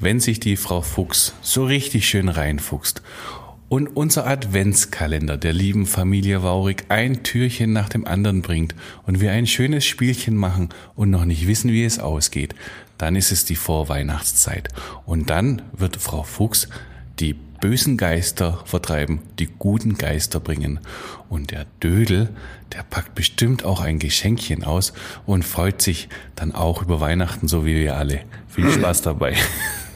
wenn sich die Frau Fuchs so richtig schön reinfuchst und unser Adventskalender der lieben Familie Waurig ein Türchen nach dem anderen bringt und wir ein schönes Spielchen machen und noch nicht wissen, wie es ausgeht, dann ist es die Vorweihnachtszeit. Und dann wird Frau Fuchs die bösen Geister vertreiben, die guten Geister bringen. Und der Dödel, der packt bestimmt auch ein Geschenkchen aus und freut sich dann auch über Weihnachten, so wie wir alle. Viel Spaß dabei.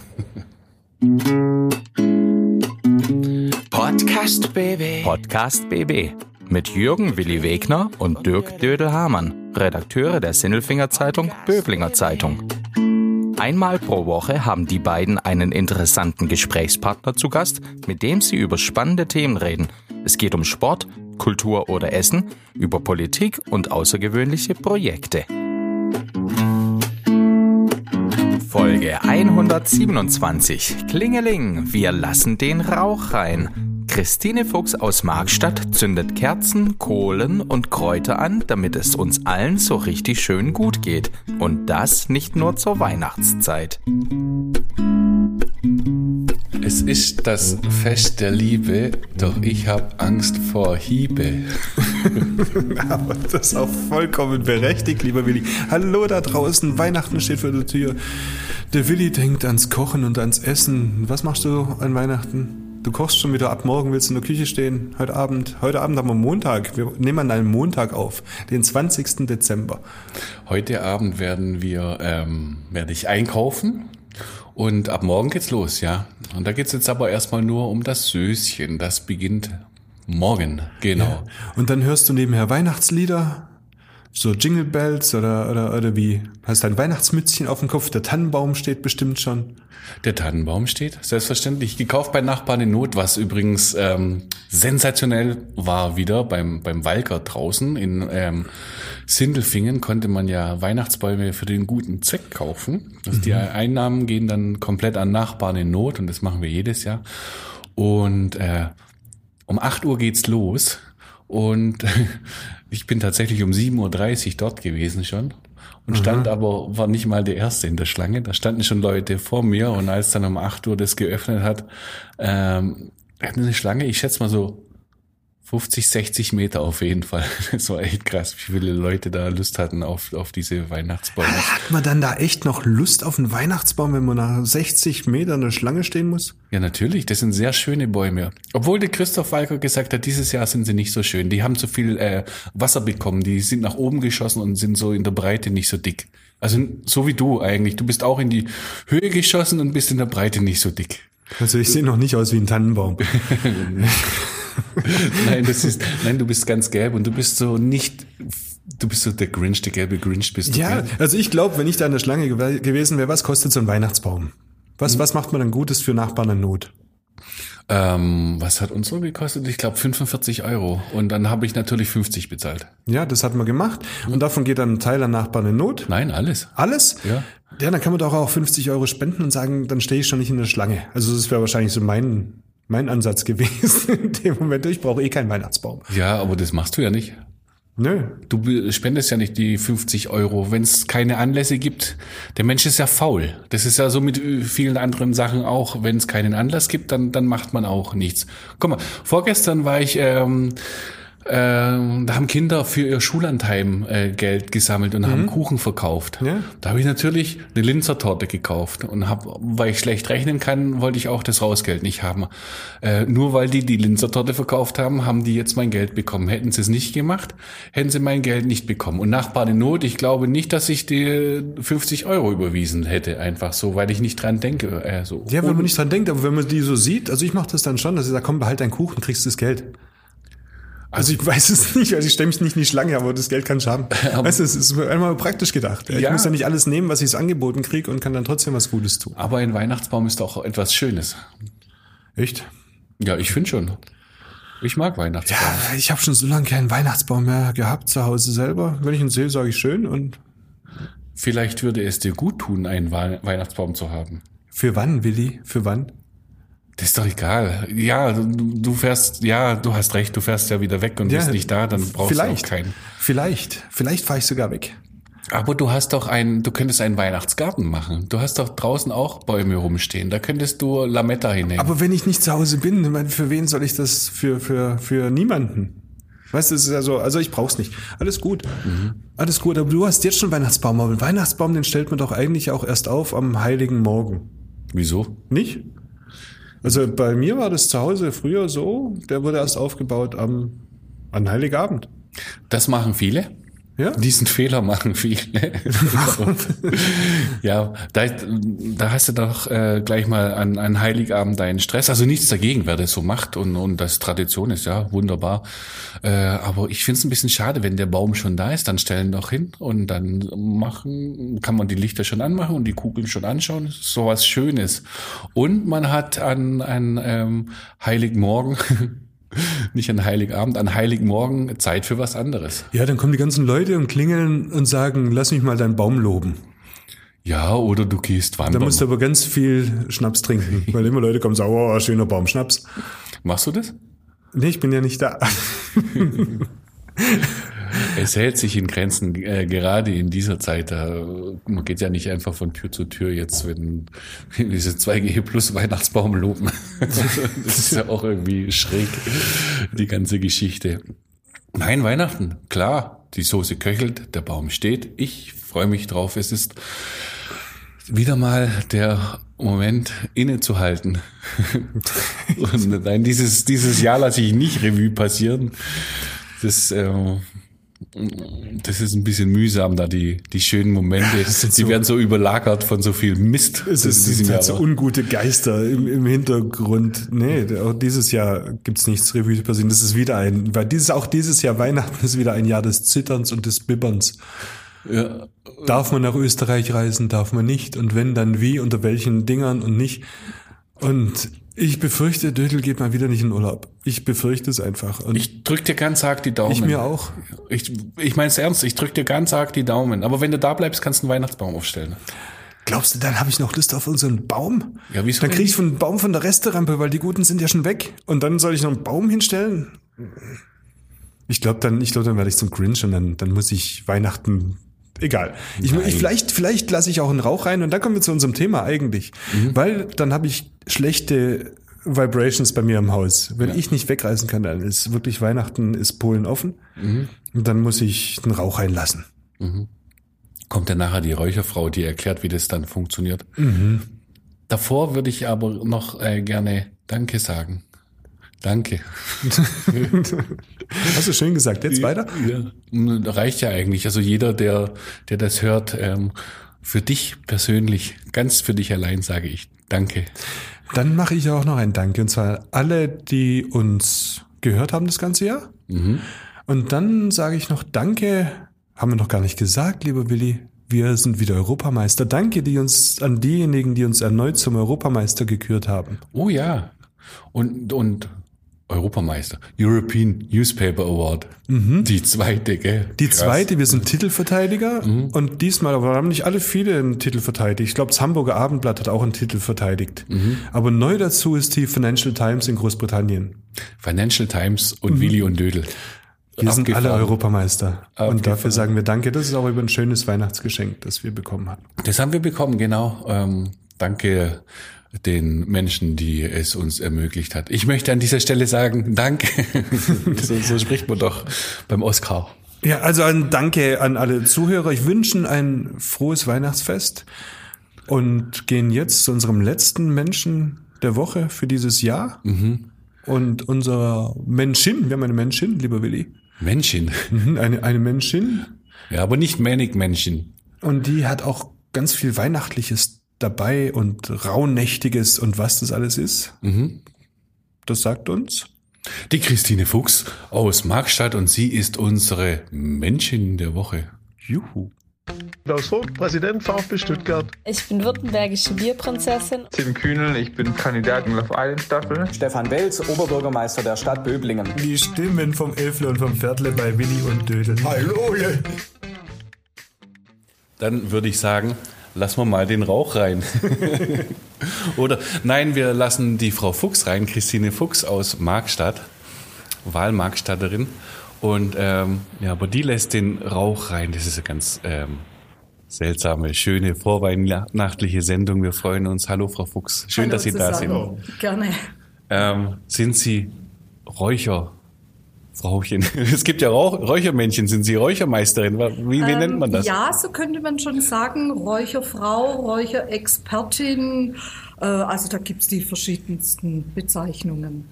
Podcast BB. Podcast BB mit Jürgen Willi Wegner und Dirk Dödel-Hamann, Redakteure der Sinnelfinger Zeitung Böblinger Zeitung. Einmal pro Woche haben die beiden einen interessanten Gesprächspartner zu Gast, mit dem sie über spannende Themen reden. Es geht um Sport, Kultur oder Essen, über Politik und außergewöhnliche Projekte. Folge 127. Klingeling, wir lassen den Rauch rein. Christine Fuchs aus Markstadt zündet Kerzen, Kohlen und Kräuter an, damit es uns allen so richtig schön gut geht. Und das nicht nur zur Weihnachtszeit. Es ist das Fest der Liebe, doch ich habe Angst vor Hiebe. Aber das ist auch vollkommen berechtigt, lieber Willi. Hallo da draußen, Weihnachten steht vor der Tür. Der Willi denkt ans Kochen und ans Essen. Was machst du an Weihnachten? Du kochst schon wieder ab morgen, willst du in der Küche stehen, heute Abend. Heute Abend haben wir Montag. Wir nehmen an einem Montag auf, den 20. Dezember. Heute Abend werden wir, ähm, werde ich einkaufen und ab morgen geht's los, ja. Und da geht's jetzt aber erstmal nur um das Söschen. Das beginnt morgen, genau. Ja. Und dann hörst du nebenher Weihnachtslieder, so Jingle Bells oder, oder, oder wie? Hast du ein Weihnachtsmützchen auf dem Kopf? Der Tannenbaum steht bestimmt schon. Der Tannenbaum steht, selbstverständlich. Gekauft bei Nachbarn in Not, was übrigens ähm, sensationell war wieder beim, beim Walker draußen. In ähm, Sindelfingen konnte man ja Weihnachtsbäume für den guten Zweck kaufen. Also mhm. Die Einnahmen gehen dann komplett an Nachbarn in Not und das machen wir jedes Jahr. Und äh, um 8 Uhr geht's los. Und ich bin tatsächlich um 7.30 Uhr dort gewesen schon und stand aber, war nicht mal der Erste in der Schlange. Da standen schon Leute vor mir und als dann um 8 Uhr das geöffnet hat, ähm, hatten eine Schlange, ich schätze mal so 50, 60 Meter auf jeden Fall. Das war echt krass, wie viele Leute da Lust hatten auf, auf diese Weihnachtsbäume. Hat man dann da echt noch Lust auf einen Weihnachtsbaum, wenn man nach 60 Metern eine Schlange stehen muss? Ja, natürlich. Das sind sehr schöne Bäume. Obwohl der Christoph Walker gesagt hat, dieses Jahr sind sie nicht so schön. Die haben zu viel äh, Wasser bekommen. Die sind nach oben geschossen und sind so in der Breite nicht so dick. Also so wie du eigentlich. Du bist auch in die Höhe geschossen und bist in der Breite nicht so dick. Also ich sehe noch nicht aus wie ein Tannenbaum. nein, das ist, nein, du bist ganz gelb und du bist so nicht, du bist so der Grinch, der gelbe Grinch bist du. Ja, gell? also ich glaube, wenn ich da in der Schlange gew gewesen wäre, was kostet so ein Weihnachtsbaum? Was, mhm. was macht man dann Gutes für Nachbarn in Not? Ähm, was hat uns so gekostet? Ich glaube 45 Euro. Und dann habe ich natürlich 50 bezahlt. Ja, das hat man gemacht. Und davon geht dann ein Teil an Nachbarn in Not. Nein, alles. Alles? Ja. Ja, dann kann man doch auch 50 Euro spenden und sagen, dann stehe ich schon nicht in der Schlange. Also das wäre wahrscheinlich so mein mein Ansatz gewesen in dem Moment. Ich brauche eh keinen Weihnachtsbaum. Ja, aber das machst du ja nicht. Nö. Du spendest ja nicht die 50 Euro, wenn es keine Anlässe gibt. Der Mensch ist ja faul. Das ist ja so mit vielen anderen Sachen auch. Wenn es keinen Anlass gibt, dann, dann macht man auch nichts. Guck mal, vorgestern war ich ähm, äh, da haben Kinder für ihr Schullandheim äh, Geld gesammelt und mhm. haben Kuchen verkauft. Ja. Da habe ich natürlich eine Linzer Torte gekauft und hab, weil ich schlecht rechnen kann, wollte ich auch das Rausgeld nicht haben. Äh, nur weil die die Linzer Torte verkauft haben, haben die jetzt mein Geld bekommen. Hätten sie es nicht gemacht, hätten sie mein Geld nicht bekommen. Und Nachbarn in Not, ich glaube nicht, dass ich die 50 Euro überwiesen hätte, einfach so, weil ich nicht dran denke. Äh, so. Ja, wenn man nicht dran denkt, aber wenn man die so sieht, also ich mache das dann schon, dass ich sage, komm, behalt deinen Kuchen, kriegst das Geld. Also ich weiß es nicht, also ich stelle mich nicht in die Schlange, aber das Geld kann ich haben. weißt du, es ist einmal praktisch gedacht. Ich ja. muss ja nicht alles nehmen, was ich angeboten kriege und kann dann trotzdem was Gutes tun. Aber ein Weihnachtsbaum ist auch etwas Schönes. Echt? Ja, ich finde schon. Ich mag Weihnachtsbaum. Ja, ich habe schon so lange keinen Weihnachtsbaum mehr gehabt zu Hause selber. Wenn ich ihn sehe, sage ich schön und Vielleicht würde es dir gut tun, einen Weihnachtsbaum zu haben. Für wann, Willi? Für wann? Das ist doch egal. Ja, du, du fährst, ja, du hast recht, du fährst ja wieder weg und ja, bist nicht da, dann brauchst vielleicht, du auch keinen. Vielleicht, vielleicht fahre ich sogar weg. Aber du hast doch einen, du könntest einen Weihnachtsgarten machen. Du hast doch draußen auch Bäume rumstehen. Da könntest du Lametta hinnehmen. Aber wenn ich nicht zu Hause bin, meine, für wen soll ich das? Für, für, für niemanden. Weißt du, es ist ja so, also ich brauch's nicht. Alles gut. Alles gut, aber du hast jetzt schon Weihnachtsbaum. Aber den Weihnachtsbaum, den stellt man doch eigentlich auch erst auf am heiligen Morgen. Wieso? Nicht? Also bei mir war das zu Hause früher so, der wurde erst aufgebaut am, an Heiligabend. Das machen viele. Ja? Diesen Fehler machen viele. ja, da, da hast du doch äh, gleich mal an, an Heiligabend deinen Stress. Also nichts dagegen, wer das so macht und, und das Tradition ist, ja, wunderbar. Äh, aber ich finde es ein bisschen schade, wenn der Baum schon da ist, dann stellen doch hin und dann machen, kann man die Lichter schon anmachen und die Kugeln schon anschauen. So was Schönes. Und man hat an, an ähm, Heiligmorgen nicht an Heiligabend, an Heiligmorgen Zeit für was anderes. Ja, dann kommen die ganzen Leute und klingeln und sagen, lass mich mal deinen Baum loben. Ja, oder du gehst Da wandern. musst du aber ganz viel Schnaps trinken, weil immer Leute kommen und sagen, oh, schöner Baum, Schnaps. Machst du das? Nee, ich bin ja nicht da. Es hält sich in Grenzen, äh, gerade in dieser Zeit. Da, man geht ja nicht einfach von Tür zu Tür jetzt, wenn diese 2G plus Weihnachtsbaum loben. das ist ja auch irgendwie schräg, die ganze Geschichte. Nein, Weihnachten, klar. Die Soße köchelt, der Baum steht. Ich freue mich drauf. Es ist wieder mal der Moment innezuhalten. Und nein, dieses, dieses Jahr lasse ich nicht Revue passieren. Das, äh, das ist ein bisschen mühsam, da die, die schönen Momente, die so- werden so überlagert von so viel Mist. Es ist, sind halt so ungute Geister im, im Hintergrund. Nee, auch dieses Jahr gibt's nichts Revue passieren. Das ist wieder ein, weil dieses, auch dieses Jahr Weihnachten ist wieder ein Jahr des Zitterns und des Bibberns. ja, Darf man nach Österreich reisen, darf man nicht? Und wenn, dann wie, unter welchen Dingern und nicht? Und ich befürchte, Dödel geht mal wieder nicht in Urlaub. Ich befürchte es einfach. Und ich, ich drück dir ganz arg die Daumen. mir auch. Ich, ich meine es ernst, ich drück dir ganz arg die Daumen. Aber wenn du da bleibst, kannst du einen Weihnachtsbaum aufstellen. Glaubst du, dann habe ich noch Lust auf unseren Baum? Ja, wieso Dann kriege ich einen Baum von der Resterampe, weil die guten sind ja schon weg. Und dann soll ich noch einen Baum hinstellen? Ich glaube, dann, ich glaube, dann werde ich zum Grinch und dann, dann muss ich Weihnachten. Egal. Ich, ich, vielleicht, vielleicht lasse ich auch einen Rauch rein und dann kommen wir zu unserem Thema eigentlich. Mhm. Weil dann habe ich schlechte Vibrations bei mir im Haus. Wenn ich nicht wegreisen kann, dann ist wirklich Weihnachten, ist Polen offen. Mhm. Und dann muss ich einen Rauch reinlassen. Kommt dann nachher die Räucherfrau, die erklärt, wie das dann funktioniert. Davor würde ich aber noch äh, gerne Danke sagen. Danke. Hast du schön gesagt. Jetzt weiter? Ja. Reicht ja eigentlich. Also jeder, der, der das hört, ähm, für dich persönlich, ganz für dich allein sage ich Danke. Dann mache ich auch noch ein Danke. Und zwar alle, die uns gehört haben das ganze Jahr. Und dann sage ich noch Danke, haben wir noch gar nicht gesagt, lieber Willi. Wir sind wieder Europameister. Danke die uns, an diejenigen, die uns erneut zum Europameister gekürt haben. Oh ja. Und, und Europameister. European Newspaper Award. Die zweite, gell? Die Krass. zweite, wir sind Titelverteidiger und diesmal, aber haben nicht alle viele einen Titel verteidigt. Ich glaube, das Hamburger Abendblatt hat auch einen Titel verteidigt. Aber neu dazu ist die Financial Times in Großbritannien. Financial Times und Willi und Dödel. Wir sind alle Abgefahren. Europameister. Abgefahren. Und dafür sagen wir Danke. Das ist auch über ein schönes Weihnachtsgeschenk, das wir bekommen haben. Das haben wir bekommen, genau. Ähm, danke den Menschen, die es uns ermöglicht hat. Ich möchte an dieser Stelle sagen, danke. so, so spricht man doch beim Oscar. Ja, also ein Danke an alle Zuhörer. Ich wünsche ein frohes Weihnachtsfest und gehen jetzt zu unserem letzten Menschen der Woche für dieses Jahr. Und unserer Menschin, wir haben eine Menschin, lieber Willi, Menschen. Mhm, eine, eine Menschin. Ja, aber nicht Manic Menschen. Und die hat auch ganz viel Weihnachtliches dabei und Rauhnächtiges und was das alles ist. Das sagt uns. Die Christine Fuchs aus Markstadt und sie ist unsere Menschin der Woche. Juhu. Klaus Vogt, Präsident VfB Stuttgart. Ich bin württembergische Bierprinzessin. Tim Kühnel, ich bin Kandidat in Love Island Staffel. Stefan Welz, Oberbürgermeister der Stadt Böblingen. Die Stimmen vom Elfle und vom Viertle bei Willi und Dödel. Hallo! Dann würde ich sagen, lassen wir mal den Rauch rein. Oder nein, wir lassen die Frau Fuchs rein, Christine Fuchs aus Markstadt, Wahlmarkstatterin. Und ähm, ja, aber die lässt den Rauch rein. Das ist ja ganz ähm, seltsame, schöne, vorweihnachtliche Sendung. Wir freuen uns. Hallo, Frau Fuchs. Schön, Hallo dass Sie da sind. zusammen. Gerne. Ähm, sind Sie Räucher? Frauchen. Es gibt ja Rauch Räuchermännchen. Sind Sie Räuchermeisterin? Wie, wie nennt man das? Ähm, Ja, so könnte man schon sagen. Räucherfrau, Räucherexpertin. Äh, also da gibt's die verschiedensten Bezeichnungen.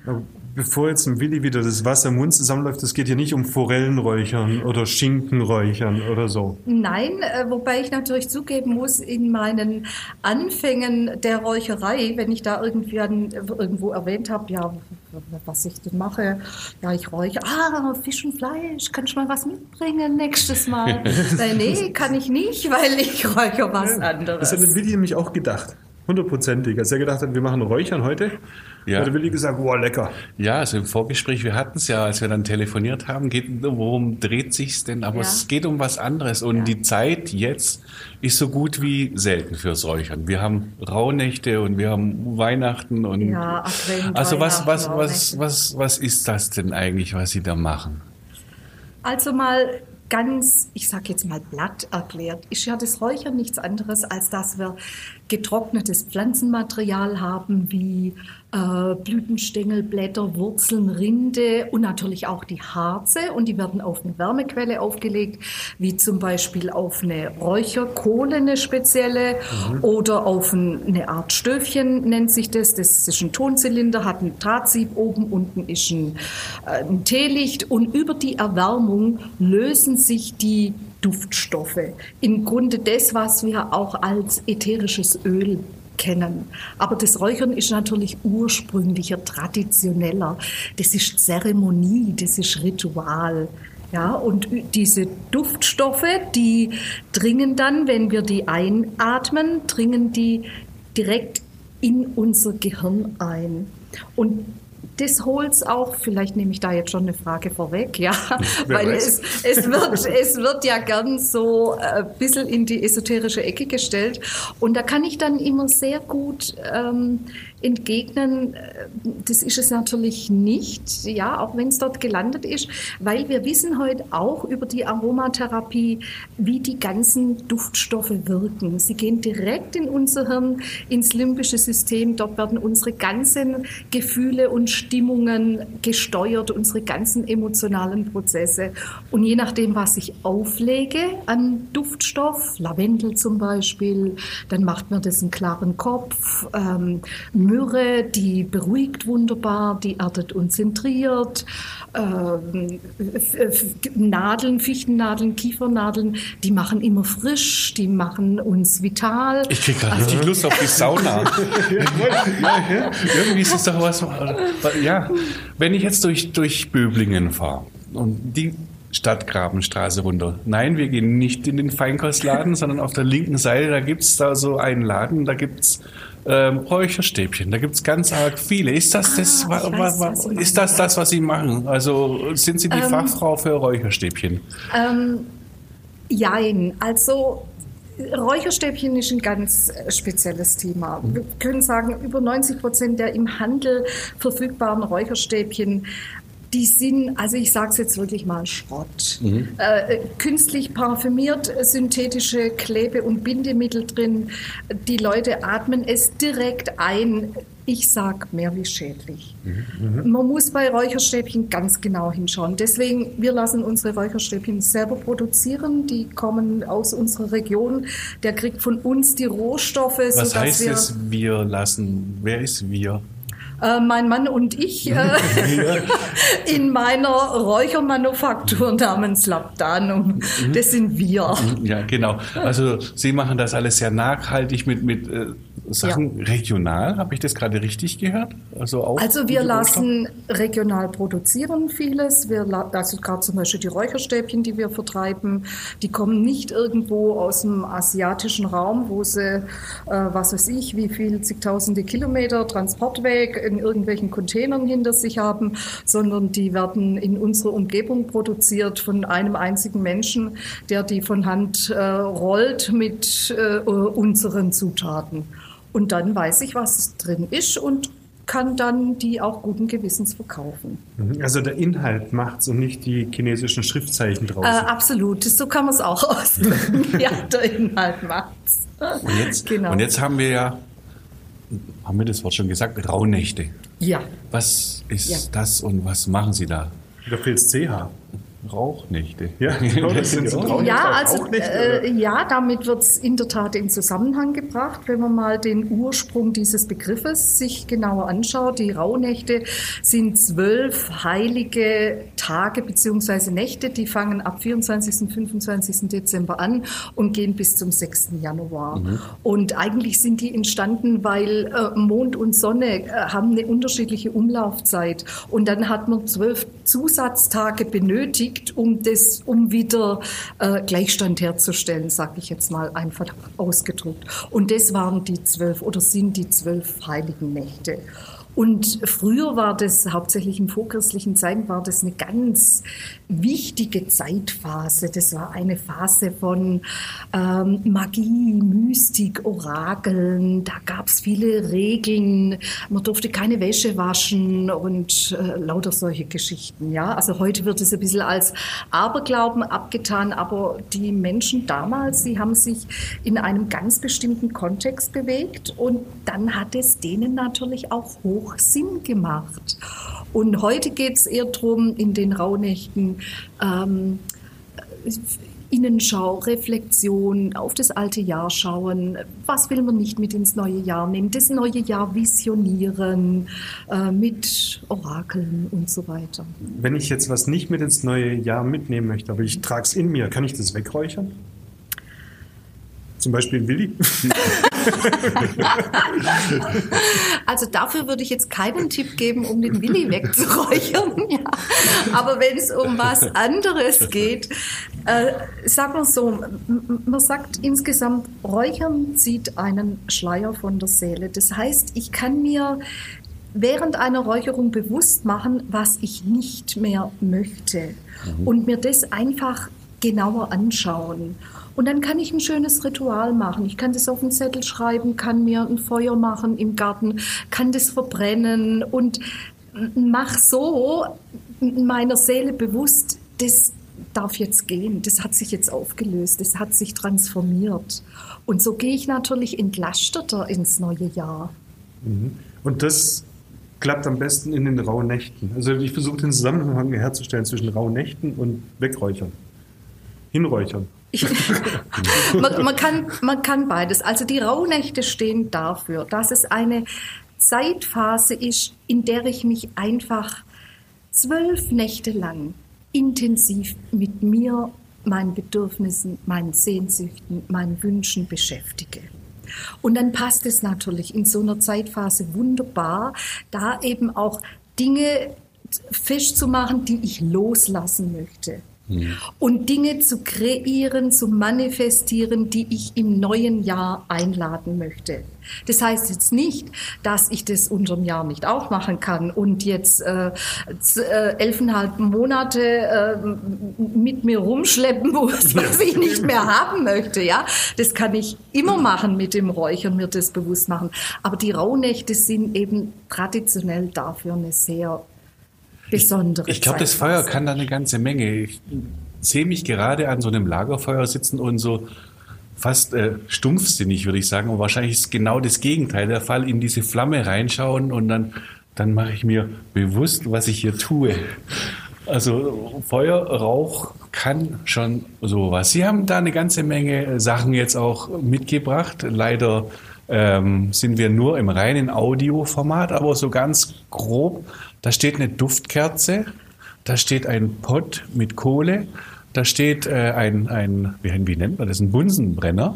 Bevor jetzt dem Willi wieder das Wasser im Mund zusammenläuft, es geht hier nicht um Forellenräuchern oder Schinkenräuchern oder so. Nein, äh, wobei ich natürlich zugeben muss, in meinen Anfängen der Räucherei, wenn ich da irgendwie an, irgendwo erwähnt habe, ja, was ich denn mache, ja, ich räuche, ah, Fisch und Fleisch, kann ich mal was mitbringen nächstes Mal? äh, nee, kann ich nicht, weil ich räuche was anderes. Das hat Willi nämlich auch gedacht. Hundertprozentig. Als er gedacht hat, wir machen Räuchern heute, Ja. hat der Willi gesagt, wow, lecker. Ja, also im Vorgespräch, wir hatten es ja, als wir dann telefoniert haben, geht, worum dreht sich's denn? Aber Ja. es geht um was anderes. Und Ja. die Zeit jetzt ist so gut wie selten fürs Räuchern. Wir haben Rauhnächte und wir haben Weihnachten und Ja, Advent, also was, was, was, was, was ist das denn eigentlich, was Sie da machen? Also mal ganz, ich sage jetzt mal platt erklärt, ist ja das Räuchern nichts anderes, als dass wir getrocknetes Pflanzenmaterial haben, wie äh, Blütenstängel, Blätter, Wurzeln, Rinde und natürlich auch die Harze. Und die werden auf eine Wärmequelle aufgelegt, wie zum Beispiel auf eine Räucherkohle, eine spezielle, oder auf ein, eine Art Stöfchen nennt sich das. Das ist ein Tonzylinder, hat ein Drahtsieb oben, unten ist ein, äh, ein Teelicht und über die Erwärmung lösen sich die Duftstoffe. Im Grunde das, was wir auch als ätherisches Öl kennen. Aber das Räuchern ist natürlich ursprünglicher, traditioneller. Das ist Zeremonie, das ist Ritual. Ja, und diese Duftstoffe, die dringen dann, wenn wir die einatmen, dringen die direkt in unser Gehirn ein. Und das holt's auch, vielleicht nehme ich da jetzt schon eine Frage vorweg, ja, Wer weil weiß. es, es, wird, es wird ja gern so ein bisschen in die esoterische Ecke gestellt. Und da kann ich dann immer sehr gut ähm, entgegnen, äh, das ist es natürlich nicht, ja, auch wenn es dort gelandet ist, weil wir wissen heute auch über die Aromatherapie, wie die ganzen Duftstoffe wirken. Sie gehen direkt in unser Hirn, ins limbische System. Dort werden unsere ganzen Gefühle und Stimmungen gesteuert, unsere ganzen emotionalen Prozesse. Und je nachdem, was ich auflege an Duftstoff, Lavendel zum Beispiel, dann macht mir das einen klaren Kopf. Ähm, Myrrhe, die beruhigt wunderbar, die erdet und zentriert. Ähm, Nadeln, Fichtennadeln, Kiefernadeln, die machen immer frisch, die machen uns vital. Ich krieg gerade richtig Lust auf die Sauna. ja, irgendwie ist es doch was. Ja, wenn ich jetzt durch, durch Böblingen fahre und die Stadtgrabenstraße runter. Nein, wir gehen nicht in den Feinkostladen, sondern auf der linken Seite, da gibt's da so einen Laden, da gibt's ähm, Räucherstäbchen, da gibt's ganz arg viele. Ist das das, Ah, wa, wa, weiß, wa, was Sie ist das, das, was Sie machen? Also sind Sie die Ähm, Fachfrau für Räucherstäbchen? Ähm, jein, also Räucherstäbchen ist ein ganz äh, spezielles Thema. Wir können sagen, über 90 Prozent der im Handel verfügbaren Räucherstäbchen die sind, also ich sage es jetzt wirklich mal Schrott. Äh, äh, künstlich parfümiert, synthetische Klebe- und Bindemittel drin. Die Leute atmen es direkt ein. Ich sag mehr wie schädlich. Man muss bei Räucherstäbchen ganz genau hinschauen. Deswegen, wir lassen unsere Räucherstäbchen selber produzieren. Die kommen aus unserer Region. Der kriegt von uns die Rohstoffe, Was heißt wir, es, wir lassen? Wer ist wir? Äh, mein Mann und ich, äh, in meiner Räuchermanufaktur namens Labdanum. Das sind wir. Ja, genau. Also Sie machen das alles sehr nachhaltig mit, mit äh, Sachen regional. Habe ich das gerade richtig gehört? Also, auch Also wir lassen regional produzieren vieles. Wir, also gerade zum Beispiel die Räucherstäbchen, die wir vertreiben, die kommen nicht irgendwo aus dem asiatischen Raum, wo sie, äh, was weiß ich, wie viel zigtausende Kilometer Transportweg in irgendwelchen Containern hinter sich haben, sondern die werden in unserer Umgebung produziert von einem einzigen Menschen, der die von Hand äh, rollt mit äh, unseren Zutaten. Und dann weiß ich, was drin ist und kann dann die auch guten Gewissens verkaufen. Also der Inhalt macht's und nicht die chinesischen Schriftzeichen Äh, draußen. absolut, so kann man es auch ausdrücken. ja, der Inhalt macht's. Und jetzt, Genau. und jetzt haben wir ja, haben wir das Wort schon gesagt, Rauhnächte. Ja. Was ist Ja. das und was machen Sie da? da fehlt's CH. Rauchnächte. Ja, genau, das sind so Rauhnächte. Ja, also äh, ja, damit wird es in der Tat in Zusammenhang gebracht, wenn man mal den Ursprung dieses Begriffes sich genauer anschaut. Die Rauhnächte sind zwölf heilige Tage beziehungsweise Nächte, die fangen ab 24. und 25. Dezember an und gehen bis zum 6. Januar. Und eigentlich sind die entstanden, weil äh, Mond und Sonne äh, haben eine unterschiedliche Umlaufzeit und dann hat man zwölf Zusatztage benötigt, um das, um wieder äh, Gleichstand herzustellen, sage ich jetzt mal einfach ausgedrückt. Und das waren die zwölf oder sind die zwölf heiligen Nächte. Und früher war das, hauptsächlich in vorchristlichen Zeiten, war das eine ganz wichtige Zeitphase. Das war eine Phase von ähm, Magie, Mystik, Orakeln. Da gab es viele Regeln. Man durfte keine Wäsche waschen und äh, lauter solche Geschichten. Ja, also heute wird es ein bisschen als Aberglauben abgetan, aber die Menschen damals, sie haben sich in einem ganz bestimmten Kontext bewegt und dann hat es denen natürlich auch hoch Sinn gemacht. Und heute geht es eher darum, in den Rauhnächten ähm, Innenschau, Reflexion, auf das alte Jahr schauen. Was will man nicht mit ins neue Jahr nehmen? Das neue Jahr visionieren äh, mit Orakeln und so weiter. Wenn ich jetzt was nicht mit ins neue Jahr mitnehmen möchte, aber ich trage es in mir, kann ich das wegräuchern? Zum Beispiel ein Willi? Also dafür würde ich jetzt keinen Tipp geben, um den Willi wegzuräuchern. Ja. Aber wenn es um was anderes geht, äh, sagen wir so, man sagt insgesamt, Räuchern zieht einen Schleier von der Seele. Das heißt, ich kann mir während einer Räucherung bewusst machen, was ich nicht mehr möchte und mir das einfach genauer anschauen. Und dann kann ich ein schönes Ritual machen. Ich kann das auf einen Zettel schreiben, kann mir ein Feuer machen im Garten, kann das verbrennen und mach so meiner Seele bewusst, das darf jetzt gehen, das hat sich jetzt aufgelöst, das hat sich transformiert. Und so gehe ich natürlich entlasteter ins neue Jahr. Und das klappt am besten in den rauen Nächten. Also ich versuche den Zusammenhang herzustellen zwischen rauen Nächten und Wegräuchern. Hinräuchern. Man, man, kann, man kann beides. Also die Rauhnächte stehen dafür, dass es eine Zeitphase ist, in der ich mich einfach zwölf Nächte lang intensiv mit mir, meinen Bedürfnissen, meinen Sehnsüchten, meinen Wünschen beschäftige. Und dann passt es natürlich in so einer Zeitphase wunderbar, da eben auch Dinge festzumachen, die ich loslassen möchte. Und Dinge zu kreieren, zu manifestieren, die ich im neuen Jahr einladen möchte. Das heißt jetzt nicht, dass ich das unterm Jahr nicht auch machen kann und jetzt äh, äh, elfeinhalb Monate äh, mit mir rumschleppen muss, was ich nicht mehr haben möchte. Ja, das kann ich immer machen mit dem Räuchern, mir das bewusst machen. Aber die Rauhnächte sind eben traditionell dafür eine sehr besondere Ich glaube, das. Feuer kann da eine ganze Menge. Ich sehe mich gerade an so einem Lagerfeuer sitzen und so fast äh, stumpfsinnig, würde ich sagen. Und wahrscheinlich ist genau das Gegenteil der Fall, in diese Flamme reinschauen und dann, dann mache ich mir bewusst, was ich hier tue. Also Feuer, Rauch kann schon sowas. Sie haben da eine ganze Menge Sachen jetzt auch mitgebracht. Leider ähm, sind wir nur im reinen Audioformat, aber so ganz grob. Da steht eine Duftkerze, da steht ein Pott mit Kohle, da steht äh, ein, ein wie, wie nennt man das, ein Bunsenbrenner.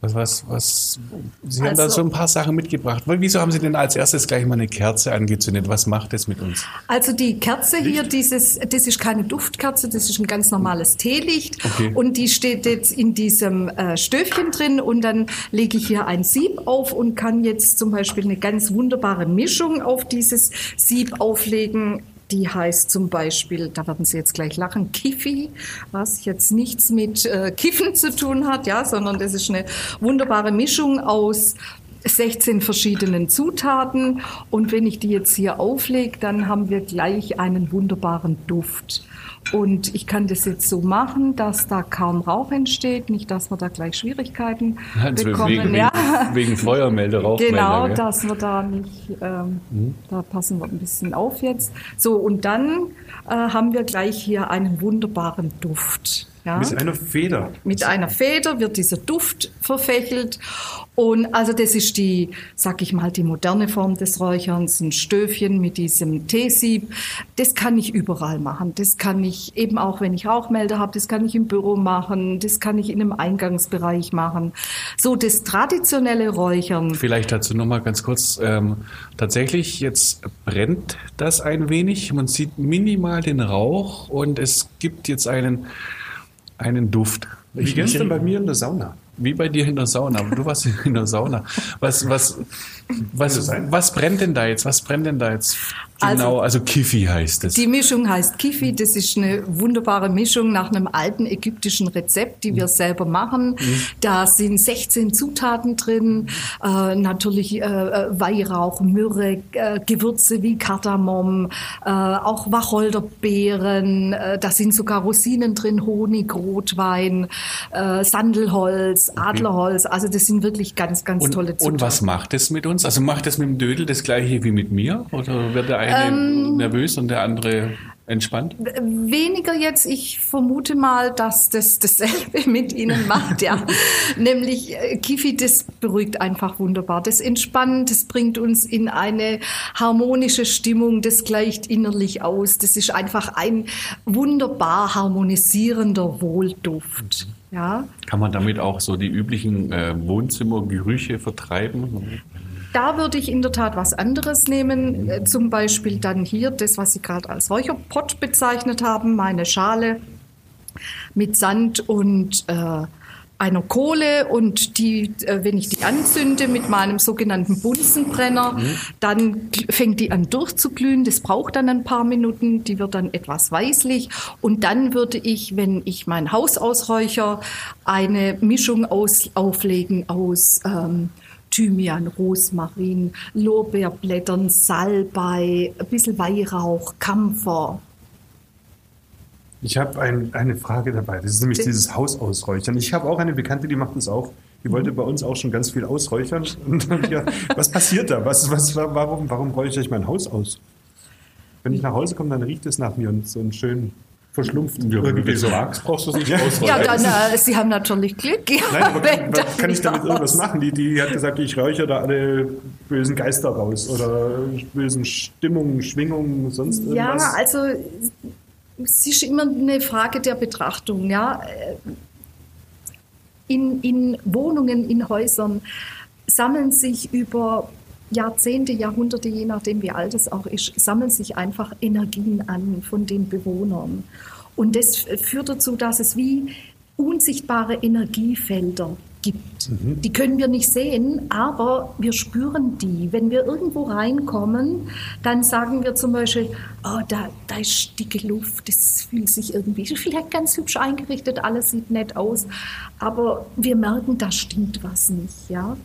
Was, was, was, Sie haben da Also- so ein paar Sachen mitgebracht. Wieso haben Sie denn als erstes gleich mal eine Kerze angezündet? Was macht das mit uns? Also die Kerze hier, dieses, das ist keine Duftkerze, das ist ein ganz normales Teelicht. Okay. Und die steht jetzt in diesem äh, Stöfchen drin und dann lege ich hier ein Sieb auf und kann jetzt zum Beispiel eine ganz wunderbare Mischung auf dieses Sieb auflegen. Die heißt zum Beispiel, da werden Sie jetzt gleich lachen, Kiffi, was jetzt nichts mit äh, Kiffen zu tun hat, ja, sondern das ist eine wunderbare Mischung aus 16 verschiedenen Zutaten. Und wenn ich die jetzt hier auflege, dann haben wir gleich einen wunderbaren Duft. Und ich kann das jetzt so machen, dass da kaum Rauch entsteht, nicht, dass wir da gleich Schwierigkeiten Also bekommen. wegen, ja. wegen, Feuermelder, Rauchmelder. Genau, gell? dass wir da nicht, ähm, da passen wir ein bisschen auf jetzt. So, und dann äh, haben wir gleich hier einen wunderbaren Duft. Ja? Mit einer Feder. Mit einer Feder wird dieser Duft verfächelt. Und also das ist die, sag ich mal, die moderne Form des Räucherns, ein Stöfchen mit diesem Teesieb. Das kann ich überall machen. Das kann ich eben auch, wenn ich Rauchmelder habe, das kann ich im Büro machen, das kann ich in einem Eingangsbereich machen. So das traditionelle Räuchern. Vielleicht dazu nochmal ganz kurz. Ähm, tatsächlich, jetzt brennt das ein wenig. Man sieht minimal den Rauch und es gibt jetzt einen, einen Duft. Wie gestern bei mir in der Sauna. Wie bei dir in der Sauna, aber du warst in der Sauna. Was, was, was, was brennt denn da jetzt? Was brennt denn da jetzt? Genau, also, Kifi heißt es. Die Mischung heißt Kifi. Das ist eine wunderbare Mischung nach einem alten ägyptischen Rezept, die wir selber machen. Da sind 16 Zutaten drin, äh, natürlich äh, äh, Weihrauch, Myrrhe, äh, Gewürze wie Kardamom, äh, auch Wacholderbeeren. Äh, da sind sogar Rosinen drin, Honig, Rotwein, Sandelholz, Adlerholz. Also das sind wirklich ganz, ganz und, tolle Zutaten. und was macht es mit uns? Also macht es mit dem Dödel das gleiche wie mit mir? Oder wird der eine Ähm, nervös und der andere entspannt? Weniger jetzt. Ich vermute mal, dass das dasselbe mit Ihnen macht, ja. Nämlich äh, Kifi, das beruhigt einfach wunderbar. Das entspannt, das bringt uns in eine harmonische Stimmung, das gleicht innerlich aus. Das ist einfach ein wunderbar harmonisierender Wohlduft. Ja. Kann man damit auch so die üblichen äh, Wohnzimmergerüche vertreiben? Da würde ich in der Tat was anderes nehmen. Äh, Zum Beispiel dann hier das, was Sie gerade als Räucherpott bezeichnet haben, meine Schale mit Sand und äh, einer Kohle und die, äh, wenn ich die anzünde mit meinem sogenannten Bunsenbrenner, dann gl- fängt die an durchzuglühen. Das braucht dann ein paar Minuten. Die wird dann etwas weißlich und dann würde ich, wenn ich mein Haus ausräucher, eine Mischung aus, auflegen aus ähm, Thymian, Rosmarin, Lorbeerblättern, Salbei, ein bisschen Weihrauch, Kampfer. Ich habe ein, eine Frage dabei. Das ist nämlich Sie- dieses Haus ausräuchern. Ich habe auch eine Bekannte, die macht das auch. Die wollte bei uns auch schon ganz viel ausräuchern. Und dann, ja, was passiert da? Was, was, warum, warum räuchere ich mein Haus aus? Wenn ich nach Hause komme, dann riecht es nach mir und so einen schönen verschlumpften Ja, wenn du so. magst, brauchst du es nicht Ja. ausräuchen. Ja, dann, äh, Sie haben natürlich Glück. Ja, Nein, aber kann, kann ich damit irgendwas machen? Die, die hat gesagt, ich räuchere da alle bösen Geister raus oder bösen Stimmungen, Schwingungen, sonst Ja, irgendwas. also es ist immer eine Frage der Betrachtung. Ja. In, in Wohnungen, in Häusern sammeln sich über Jahrzehnte, Jahrhunderte, je nachdem wie alt es auch ist, sammeln sich einfach Energien an von den Bewohnern. Und das führt dazu, dass es wie unsichtbare Energiefelder gibt. Die können wir nicht sehen, aber wir spüren die. Wenn wir irgendwo reinkommen, dann sagen wir zum Beispiel, oh, da, da ist dicke Luft, das fühlt sich irgendwie, ist vielleicht ganz hübsch eingerichtet, alles sieht nett aus, aber wir merken, da stimmt was nicht. Ja?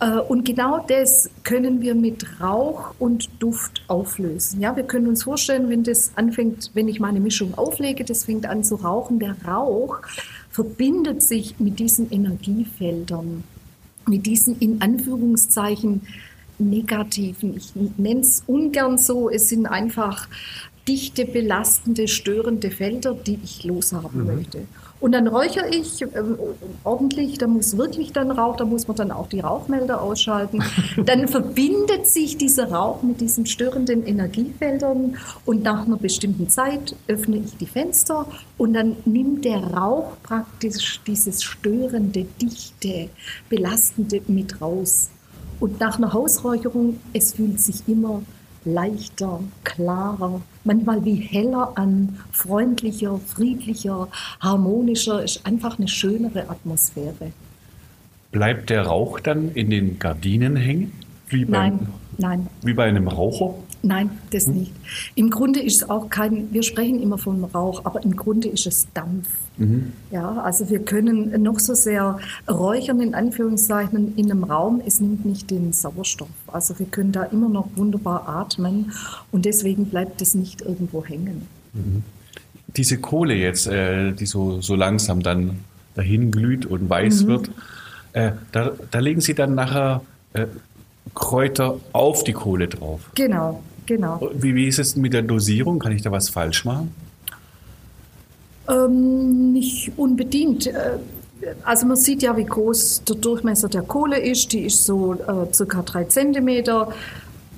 Äh, Und genau das können wir mit Rauch und Duft auflösen. Ja, wir können uns vorstellen, wenn das anfängt, wenn ich meine Mischung auflege, das fängt an zu rauchen. Der Rauch verbindet sich mit diesen Energiefeldern, mit diesen in Anführungszeichen negativen. Ich nenne es ungern so. Es sind einfach dichte, belastende, störende Felder, die ich loshaben möchte. Und dann räuchere ich ähm, ordentlich, da muss wirklich dann Rauch, da muss man dann auch die Rauchmelder ausschalten. Dann verbindet sich dieser Rauch mit diesen störenden Energiefeldern und nach einer bestimmten Zeit öffne ich die Fenster und dann nimmt der Rauch praktisch dieses störende, dichte, belastende mit raus. Und nach einer Hausräucherung, es fühlt sich immer leichter, klarer, manchmal wie heller an, freundlicher, friedlicher, harmonischer, ist einfach eine schönere Atmosphäre. Bleibt der Rauch dann in den Gardinen hängen? Wie bei, Nein, nein. Wie bei einem Raucher? Nein, das nicht. Im Grunde ist es auch kein, wir sprechen immer von Rauch, aber im Grunde ist es Dampf. Ja, also wir können noch so sehr räuchern, in Anführungszeichen, in einem Raum, es nimmt nicht den Sauerstoff. Also wir können da immer noch wunderbar atmen und deswegen bleibt es nicht irgendwo hängen. Diese Kohle jetzt, äh, die so, so langsam dann dahin glüht und weiß wird, äh, da, da legen Sie dann nachher äh, Kräuter auf die Kohle drauf. Genau, genau. Wie, wie ist es mit der Dosierung? Kann ich da was falsch machen? Ähm, nicht unbedingt. Äh, Also man sieht ja, wie groß der Durchmesser der Kohle ist. Die ist so äh, circa drei Zentimeter.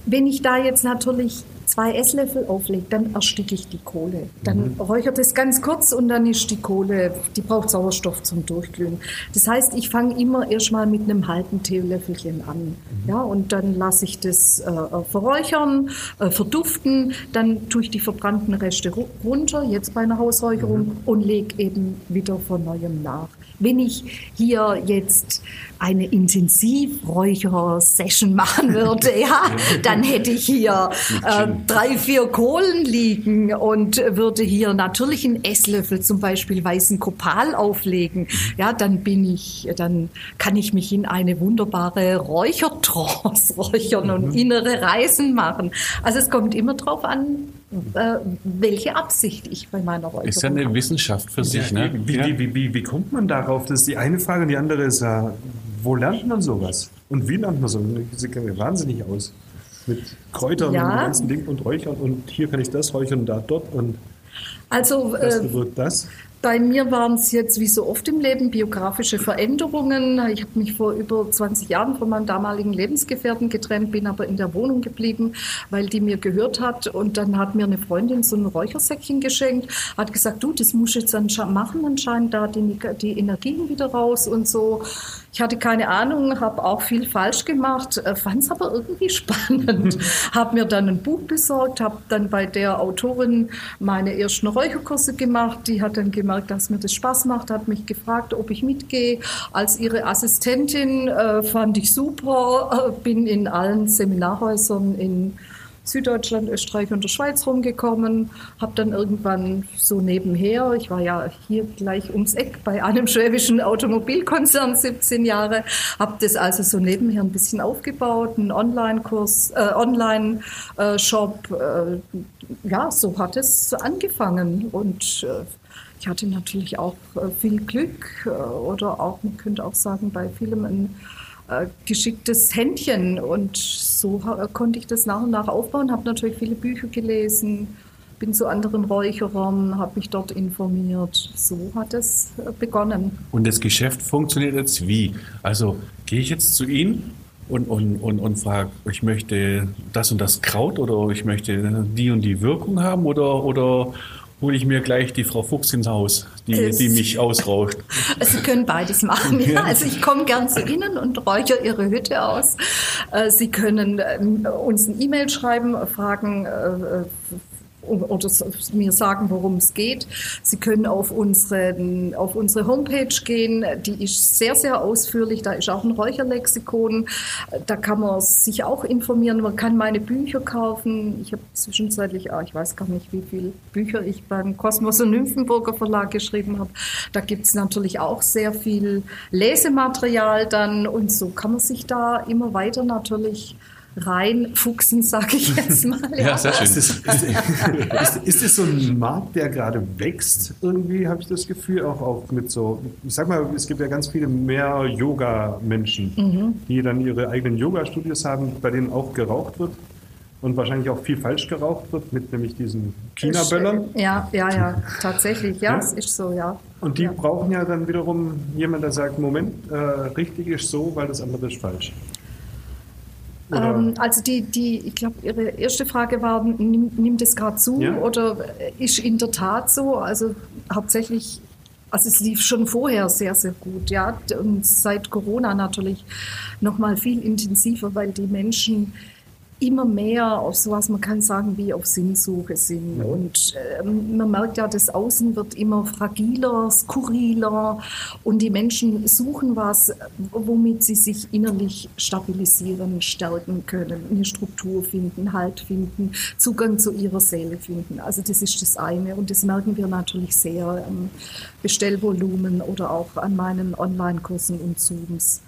Wenn ich da jetzt natürlich zwei Esslöffel auflege, dann ersticke ich die Kohle. Dann räuchert es ganz kurz und dann ist die Kohle, die braucht Sauerstoff zum Durchglühen. Das heißt, ich fange immer erstmal mit einem halben Teelöffelchen an. Ja, und dann lasse ich das äh, verräuchern, äh, verduften, dann tue ich die verbrannten Reste ru- runter, jetzt bei einer Hausräucherung, und lege eben wieder von neuem nach. Wenn ich hier jetzt eine Intensivräucher-Session machen würde, ja, dann hätte ich hier äh, drei, vier Kohlen liegen und würde hier natürlich einen Esslöffel zum Beispiel weißen Kopal auflegen. Ja, dann bin ich, dann kann ich mich in eine wunderbare Räuchertrance räuchern und innere Reisen machen. Also es kommt immer drauf an, äh, welche Absicht ich bei meiner Räucherung Ist ja eine habe. Wissenschaft für sich, Ja, ne? Wie, Ja. wie, wie, wie, wie kommt man darauf? Das ist die eine Frage und die andere ist ja, wo lernt man sowas? Und wie lernt man sowas? Das sieht ja wahnsinnig aus. Mit Kräutern Ja. und dem ganzen Ding und Räuchern und hier kann ich das räuchern und da dort und Also das äh, bewirkt das. Bei mir waren es jetzt wie so oft im Leben biografische Veränderungen. Ich habe mich vor über 20 Jahren von meinem damaligen Lebensgefährten getrennt, bin aber in der Wohnung geblieben, weil die mir gehört hat. Und dann hat mir eine Freundin so ein Räuchersäckchen geschenkt, hat gesagt, du, das musst du jetzt ansche- machen, anscheinend da die, die Energien wieder raus und so. Ich hatte keine Ahnung, habe auch viel falsch gemacht, fand es aber irgendwie spannend. habe mir dann ein Buch besorgt, habe dann bei der Autorin meine ersten Räucherkurse gemacht. Die hat dann gemerkt, dass mir das Spaß macht, hat mich gefragt, ob ich mitgehe. Als ihre Assistentin äh, fand ich super, äh, bin in allen Seminarhäusern in Süddeutschland, Österreich und der Schweiz rumgekommen, habe dann irgendwann so nebenher, ich war ja hier gleich ums Eck bei einem schwäbischen Automobilkonzern 17 Jahre, habe das also so nebenher ein bisschen aufgebaut, einen Online-Kurs, äh, Online-Shop, äh, ja, so hat es angefangen. Und äh, ich hatte natürlich auch äh, viel Glück äh, oder auch, man könnte auch sagen, bei vielem ein geschicktes Händchen. Und so ha- konnte ich das nach und nach aufbauen, habe natürlich viele Bücher gelesen, bin zu anderen Räucherern, habe mich dort informiert. So hat es äh, begonnen. Und das Geschäft funktioniert jetzt wie? Also gehe ich jetzt zu Ihnen und, und, und, und frage, ich möchte das und das Kraut oder ich möchte die und die Wirkung haben oder, oder hole ich mir gleich die Frau Fuchs ins Haus, die, Es- die mich ausrauscht. Sie können beides machen. Ja. Also ich komme gern zu Ihnen und räuchere Ihre Hütte aus. Äh, Sie können ähm, uns ein E-Mail schreiben, fragen äh, oder mir sagen, worum es geht. Sie können auf, unseren, auf unsere Homepage gehen. Die ist sehr, sehr ausführlich. Da ist auch ein Räucherlexikon. Da kann man sich auch informieren. Man kann meine Bücher kaufen. Ich habe zwischenzeitlich, ah, ich weiß gar nicht, wie viele Bücher ich beim Kosmos und Nymphenburger Verlag geschrieben habe. Da gibt es natürlich auch sehr viel Lesematerial dann. Und so kann man sich da immer weiter natürlich reinfuchsen, sage ich jetzt mal. Ja, sehr schön. Ist, es- ist, ist, ist es so ein Markt, der gerade wächst? Irgendwie habe ich das Gefühl, auch, auch mit so, ich sag mal, es gibt ja ganz viele mehr Yoga-Menschen, die dann ihre eigenen Yoga-Studios haben, bei denen auch geraucht wird und wahrscheinlich auch viel falsch geraucht wird, mit nämlich diesen China-Böllern. Ja, ja, ja, tatsächlich. Ja, Ja? es ist so, ja. Und die ja. brauchen ja dann wiederum jemand, der sagt, Moment, äh, richtig ist so, weil das andere ist falsch. Ähm, also die, die, ich glaube, Ihre erste Frage war, nimm, nimmt es gerade zu Ja. oder ist in der Tat so? Also hauptsächlich, also es lief schon vorher sehr, sehr gut, ja. Und seit Corona natürlich noch mal viel intensiver, weil die Menschen immer mehr auf sowas, man kann sagen, wie auf Sinnsuche sind. Und ähm, man merkt ja, das Außen wird immer fragiler, skurriler und die Menschen suchen was, womit sie sich innerlich stabilisieren, stärken können, eine Struktur finden, Halt finden, Zugang zu ihrer Seele finden. Also das ist das eine und das merken wir natürlich sehr am Bestellvolumen oder auch an meinen Online-Kursen und Zooms.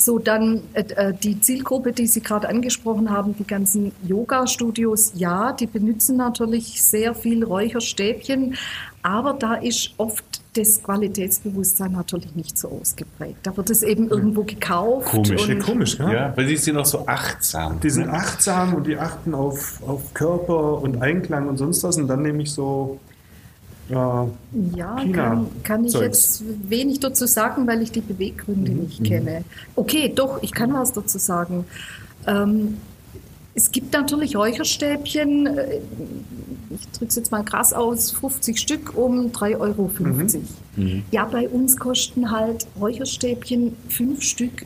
So, dann äh, die Zielgruppe, die Sie gerade angesprochen haben, die ganzen Yoga-Studios, ja, die benutzen natürlich sehr viel Räucherstäbchen, aber da ist oft das Qualitätsbewusstsein natürlich nicht so ausgeprägt. Da wird es eben irgendwo gekauft. Komisch, ja, und komisch, ja? Ja, weil die sind auch so achtsam. Die sind achtsam und die achten auf, auf Körper und Einklang und sonst was. Und dann nehme ich so äh, Ja, kann, kann ich jetzt wenig dazu sagen, weil ich die Beweggründe nicht kenne. Okay, doch, ich kann was dazu sagen. Ähm, es gibt natürlich Räucherstäbchen, äh, ich drücke es jetzt mal krass aus, 50 Stück um 3,50 Euro. Ja, bei uns kosten halt Räucherstäbchen fünf Stück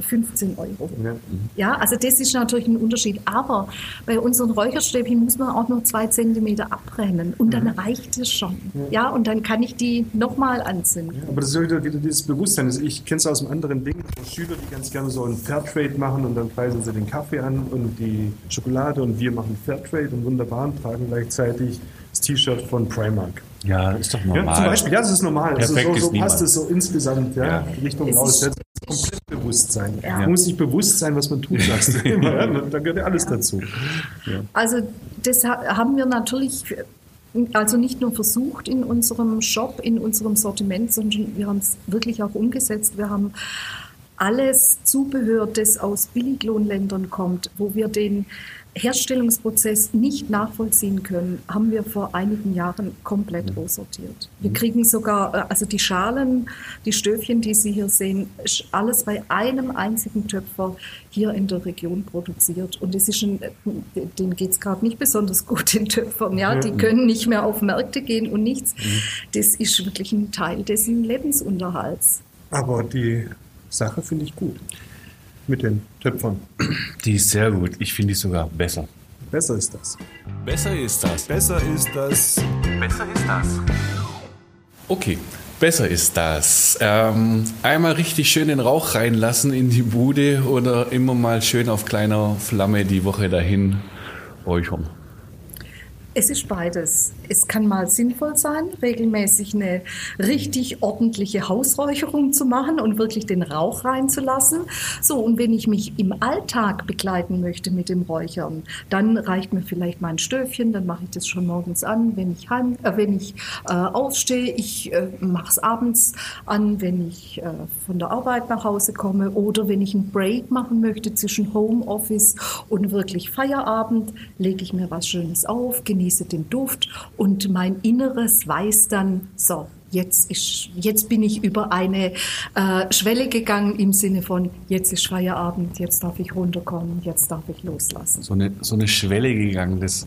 15 Euro. Ja. Ja, also das ist natürlich ein Unterschied. Aber bei unseren Räucherstäbchen muss man auch noch zwei Zentimeter abbrennen und dann reicht es schon. Ja, und dann kann ich die nochmal anzünden. Aber das ist wieder, wieder dieses Bewusstsein. Also ich kenne es aus einem anderen Ding. So Schüler, die ganz gerne so ein Fairtrade machen und dann preisen sie den Kaffee an und die Schokolade und wir machen Fairtrade und wunderbar und tragen gleichzeitig das T-Shirt von Primark. Ja, ist doch Ja, normal. zum Beispiel, ja, das ist normal. Also Perfekt so, so ist passt niemand. es so insgesamt ja, Ja. Richtung raus. Bewusstsein. Ja. Man muss sich bewusst sein, was man tut, sagst du immer. Ja? Da gehört ja alles dazu. Also das ha- haben wir natürlich also nicht nur versucht in unserem Shop, in unserem Sortiment, sondern wir haben es wirklich auch umgesetzt. Wir haben alles Zubehör, das aus Billiglohnländern kommt, wo wir den Herstellungsprozess nicht nachvollziehen können, haben wir vor einigen Jahren komplett aussortiert. Wir kriegen sogar, äh, also die Schalen, die Stöfchen, die Sie hier sehen, alles bei einem einzigen Töpfer hier in der Region produziert. Und es ist ein, äh, denen geht es gerade nicht besonders gut, den Töpfern. Ja? Die können nicht mehr auf Märkte gehen und nichts. Das ist wirklich ein Teil dessen Lebensunterhalts. Aber die Sache finde ich gut. Mit den Töpfern. Die ist sehr gut. Ich finde die sogar besser. Besser ist das. Besser ist das. Besser ist das. Okay, besser ist das. Ähm, einmal richtig schön den Rauch reinlassen in die Bude oder immer mal schön auf kleiner Flamme die Woche dahin räuchern. Es ist beides. Es kann mal sinnvoll sein, regelmäßig eine richtig ordentliche Hausräucherung zu machen und wirklich den Rauch reinzulassen. So, und wenn ich mich im Alltag begleiten möchte mit dem Räuchern, dann reicht mir vielleicht mein Stöfchen, dann mache ich das schon morgens an, wenn ich, heim, äh, wenn ich äh, aufstehe. Ich äh, mache es abends an, wenn ich äh, von der Arbeit nach Hause komme oder wenn ich einen Break machen möchte zwischen Homeoffice und wirklich Feierabend, lege ich mir was Schönes auf, genieße den Duft und mein Inneres weiß dann, so, jetzt, ist, jetzt bin ich über eine äh, Schwelle gegangen im Sinne von, jetzt ist Feierabend, jetzt darf ich runterkommen, jetzt darf ich loslassen. So eine, so eine Schwelle gegangen. Das,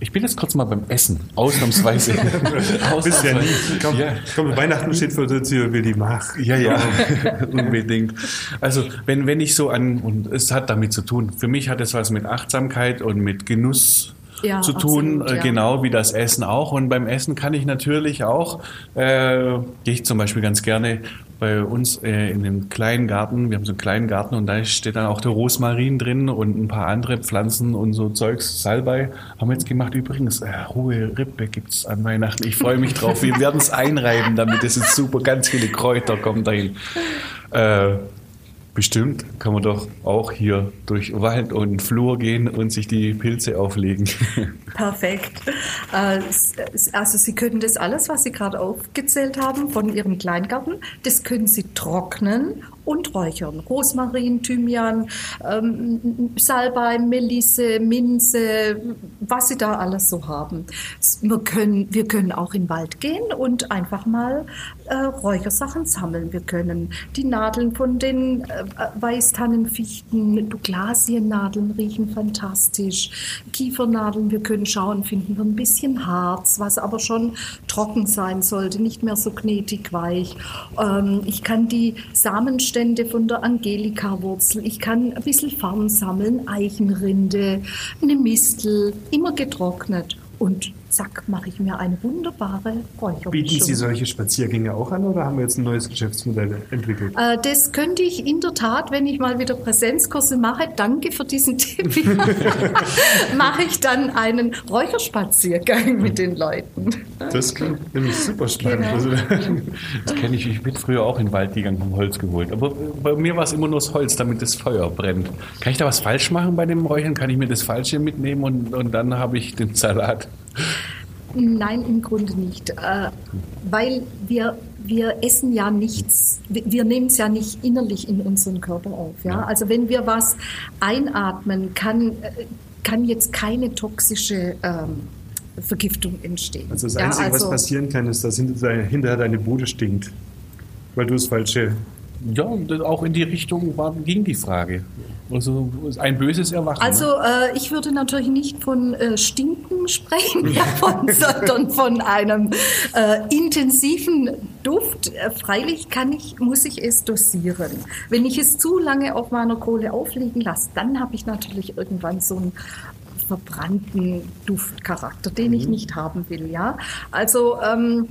ich bin jetzt kurz mal beim Essen, ausnahmsweise. Bist ja nie. Komm, Ja. komm, Weihnachten steht vor der Tür, Willi, mach. Ja, ja, unbedingt. Also wenn, wenn ich so an, und es hat damit zu tun, für mich hat es was mit Achtsamkeit und mit Genuss Ja, zu tun, absolut, äh, ja. genau wie das Essen auch. Und beim Essen kann ich natürlich auch, äh, gehe ich zum Beispiel ganz gerne bei uns äh, in dem kleinen Garten, wir haben so einen kleinen Garten und da steht dann auch der Rosmarin drin und ein paar andere Pflanzen und so Zeugs, Salbei haben wir jetzt gemacht. Übrigens, äh, hohe Rippe gibt's an Weihnachten. Ich freue mich drauf. Wir werden es einreiben, damit es ist super, ganz viele Kräuter kommen dahin. Äh, Bestimmt kann man doch auch hier durch Wald und Flur gehen und sich die Pilze auflegen. Perfekt. Äh, Also Sie können das alles, was Sie gerade aufgezählt haben von Ihrem Kleingarten, das können Sie trocknen und räuchern. Rosmarin, Thymian, ähm, Salbei, Melisse, Minze, was Sie da alles so haben. Wir können, wir können auch in den Wald gehen und einfach mal äh, Räuchersachen sammeln. Wir können die Nadeln von den äh, Weißtannenfichten, Douglasiennadeln riechen fantastisch. Kiefernadeln, wir können schauen, finden wir ein bisschen Harz, was aber schon trocken sein sollte, nicht mehr so knetig weich. Ähm, ich kann die Samenstängel Blütenstände von der Angelika-Wurzel. Ich kann ein bisschen Farn sammeln, Eichenrinde, eine Mistel, immer getrocknet. Und zack, mache ich mir eine wunderbare Räuchermischung. Bieten Sie solche Spaziergänge auch an oder haben wir jetzt ein neues Geschäftsmodell entwickelt? Äh, das könnte ich in der Tat, wenn ich mal wieder Präsenzkurse mache, danke für diesen Tipp, mache ich dann einen Räucherspaziergang mit den Leuten. Das klingt nämlich super spannend. Genau. Also, Das kenne ich. Ich bin früher auch in den Wald gegangen, vom Holz geholt. Aber bei mir war es immer nur das Holz, damit das Feuer brennt. Kann ich da was falsch machen bei dem Räuchern? Kann ich mir das Falsche mitnehmen und, und dann habe ich den Salat? Nein, im Grunde nicht, äh, weil wir, wir essen ja nichts, wir nehmen es ja nicht innerlich in unseren Körper auf. Ja? Also wenn wir was einatmen, kann, äh, kann jetzt keine toxische ähm, Vergiftung entstehen. also das Ja, Einzige, was also- passieren kann, ist, dass hinter- hinterher deine Bude stinkt. Weil du das falsche. Ja, auch in die Richtung war, ging die Frage. Also ein böses Erwachen. Also äh, ich würde natürlich nicht von äh, Stinken sprechen, davon, sondern von einem äh, intensiven Duft. Äh, freilich kann ich, muss ich es dosieren. Wenn ich es zu lange auf meiner Kohle aufliegen lasse, dann habe ich natürlich irgendwann so einen verbrannten Duftcharakter, den ich nicht haben will. Ja, also ähm,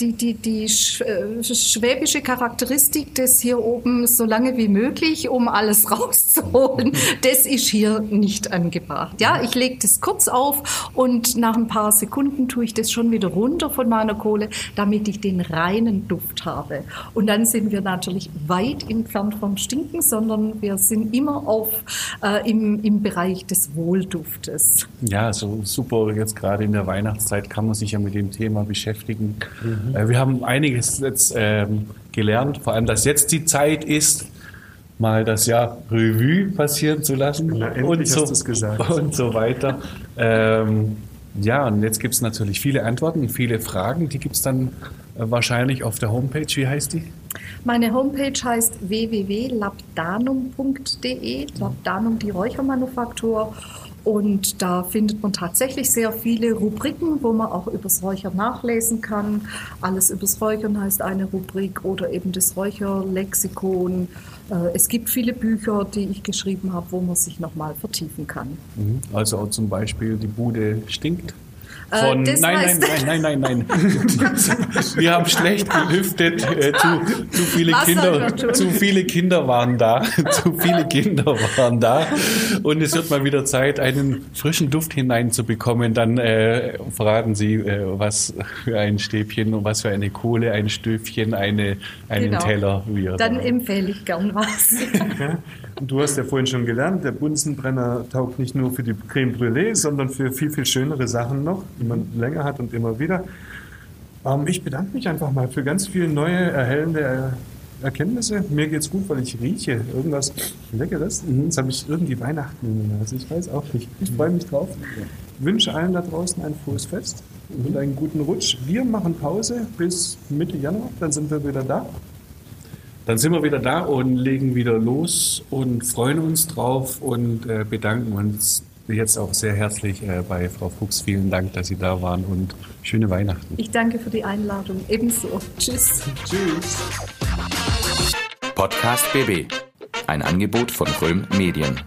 die die die äh, schwäbische Charakteristik des hier oben so lange wie möglich, um alles rauszuholen, das ist hier nicht angebracht. Ja, ich lege das kurz auf und nach ein paar Sekunden tue ich das schon wieder runter von meiner Kohle, damit ich den reinen Duft habe. Und dann sind wir natürlich weit entfernt vom Stinken, sondern wir sind immer auf äh, im, im Bereich des Wohlduftes. Ja, so super. Jetzt gerade in der Weihnachtszeit kann man sich ja mit dem Thema beschäftigen. Äh, wir haben einiges jetzt ähm, gelernt, vor allem, dass jetzt die Zeit ist, mal das Jahr Revue passieren zu lassen Na, und, so, und so weiter. ähm, ja, und jetzt gibt es natürlich viele Antworten, viele Fragen. Die gibt es dann äh, wahrscheinlich auf der Homepage. Wie heißt die? Meine Homepage heißt www.labdanum.de, Labdanum die Räuchermanufaktur. Und da findet man tatsächlich sehr viele Rubriken, wo man auch übers Räuchern nachlesen kann. Alles übers Räuchern heißt eine Rubrik oder eben das Räucherlexikon. Äh, Es gibt viele Bücher, die ich geschrieben habe, wo man sich nochmal vertiefen kann. Mhm. Also zum Beispiel die Bude stinkt. Äh, Von, nein, nein, nein, nein, nein, nein. Wir haben schlecht gelüftet. Äh, zu, zu, viele Kinder, zu viele Kinder waren da. zu viele Kinder waren da. Und es wird mal wieder Zeit, einen frischen Duft hineinzubekommen. Dann äh, verraten Sie, äh, was für ein Stäbchen und was für eine Kohle, ein Stöfchen, eine, einen Genau. Teller wir. Dann empfehle ich gern was. Du hast ja vorhin schon gelernt, der Bunsenbrenner taugt nicht nur für die Creme Brûlée, sondern für viel, viel schönere Sachen noch, die man länger hat und immer wieder. Ähm, ich bedanke mich einfach mal für ganz viele neue, erhellende Er- Erkenntnisse. Mir geht's gut, weil ich rieche irgendwas Leckeres. Jetzt habe ich irgendwie Weihnachten in der Nase. Ich weiß auch nicht. Ich freue mich drauf. Wünsche allen da draußen ein frohes Fest und einen guten Rutsch. Wir machen Pause bis Mitte Januar, dann sind wir wieder da. Dann sind wir wieder da und legen wieder los und freuen uns drauf und äh, bedanken uns jetzt auch sehr herzlich äh, bei Frau Fuchs. Vielen Dank, dass Sie da waren und schöne Weihnachten. Ich danke für die Einladung. Ebenso. Tschüss. Tschüss. Podcast BB. Ein Angebot von Röhm Medien.